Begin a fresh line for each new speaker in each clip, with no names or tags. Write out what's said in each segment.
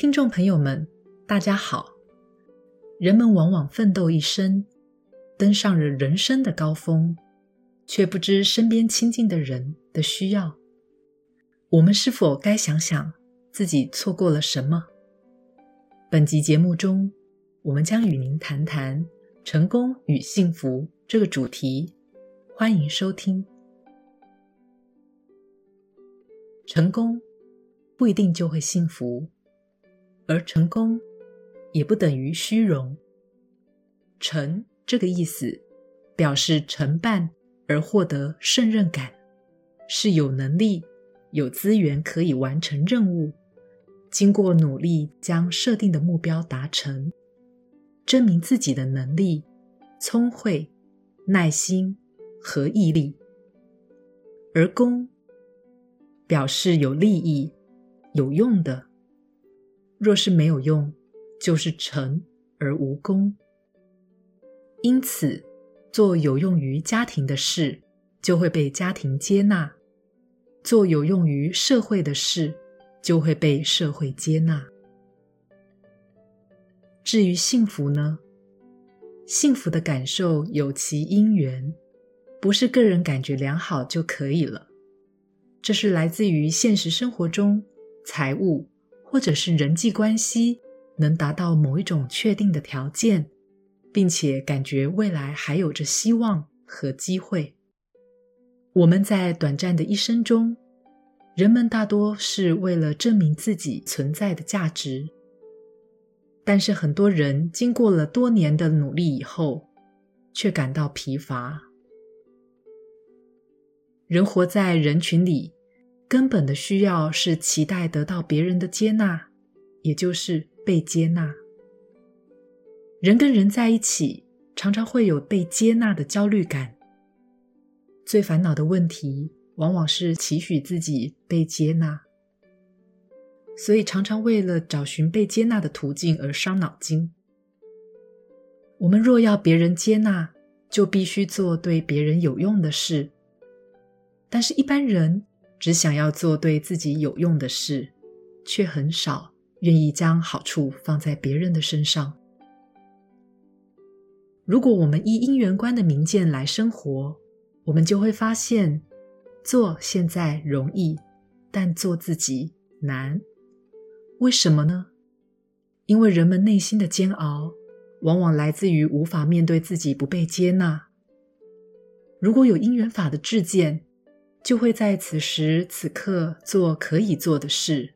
听众朋友们，大家好。人们往往奋斗一生，登上了人生的高峰，却不知身边亲近的人的需要。我们是否该想想自己错过了什么？本集节目中，我们将与您谈谈成功与幸福这个主题。欢迎收听。成功不一定就会幸福。而成功也不等于虚荣。成这个意思，表示承办而获得胜任感，是有能力、有资源可以完成任务，经过努力将设定的目标达成，证明自己的能力、聪慧、耐心和毅力。而功表示有利益、有用的。若是没有用，就是成而无功。因此，做有用于家庭的事，就会被家庭接纳；做有用于社会的事，就会被社会接纳。至于幸福呢？幸福的感受有其因缘，不是个人感觉良好就可以了。这是来自于现实生活中财务。或者是人际关系能达到某一种确定的条件，并且感觉未来还有着希望和机会。我们在短暂的一生中，人们大多是为了证明自己存在的价值，但是很多人经过了多年的努力以后，却感到疲乏。人活在人群里。根本的需要是期待得到别人的接纳，也就是被接纳。人跟人在一起，常常会有被接纳的焦虑感。最烦恼的问题，往往是期许自己被接纳，所以常常为了找寻被接纳的途径而伤脑筋。我们若要别人接纳，就必须做对别人有用的事。但是，一般人，只想要做对自己有用的事，却很少愿意将好处放在别人的身上。如果我们依因缘观的明见来生活，我们就会发现，做现在容易，但做自己难。为什么呢？因为人们内心的煎熬，往往来自于无法面对自己不被接纳。如果有因缘法的智见，就会在此时此刻做可以做的事，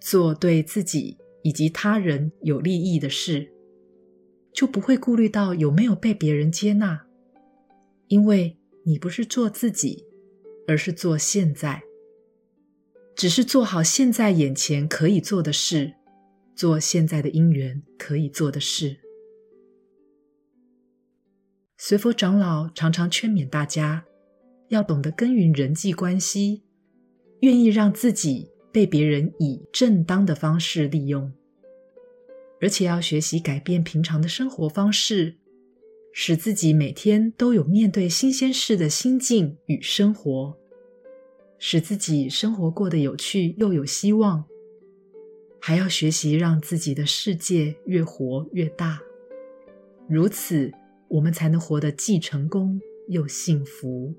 做对自己以及他人有利益的事，就不会顾虑到有没有被别人接纳，因为你不是做自己，而是做现在，只是做好现在眼前可以做的事，做现在的因缘可以做的事。随佛长老常常劝勉大家。要懂得耕耘人际关系，愿意让自己被别人以正当的方式利用，而且要学习改变平常的生活方式，使自己每天都有面对新鲜事的心境与生活，使自己生活过得有趣又有希望。还要学习让自己的世界越活越大，如此我们才能活得既成功又幸福。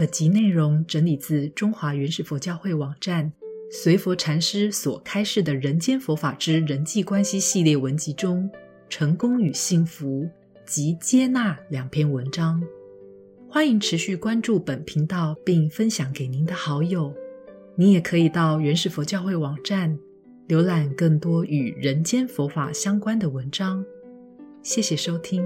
本集内容整理自中华原始佛教会网站随佛禅师所开示的《人间佛法之人际关系》系列文集中，《成功与幸福》及《接纳》两篇文章。欢迎持续关注本频道，并分享给您的好友。你也可以到原始佛教会网站浏览更多与人间佛法相关的文章。谢谢收听。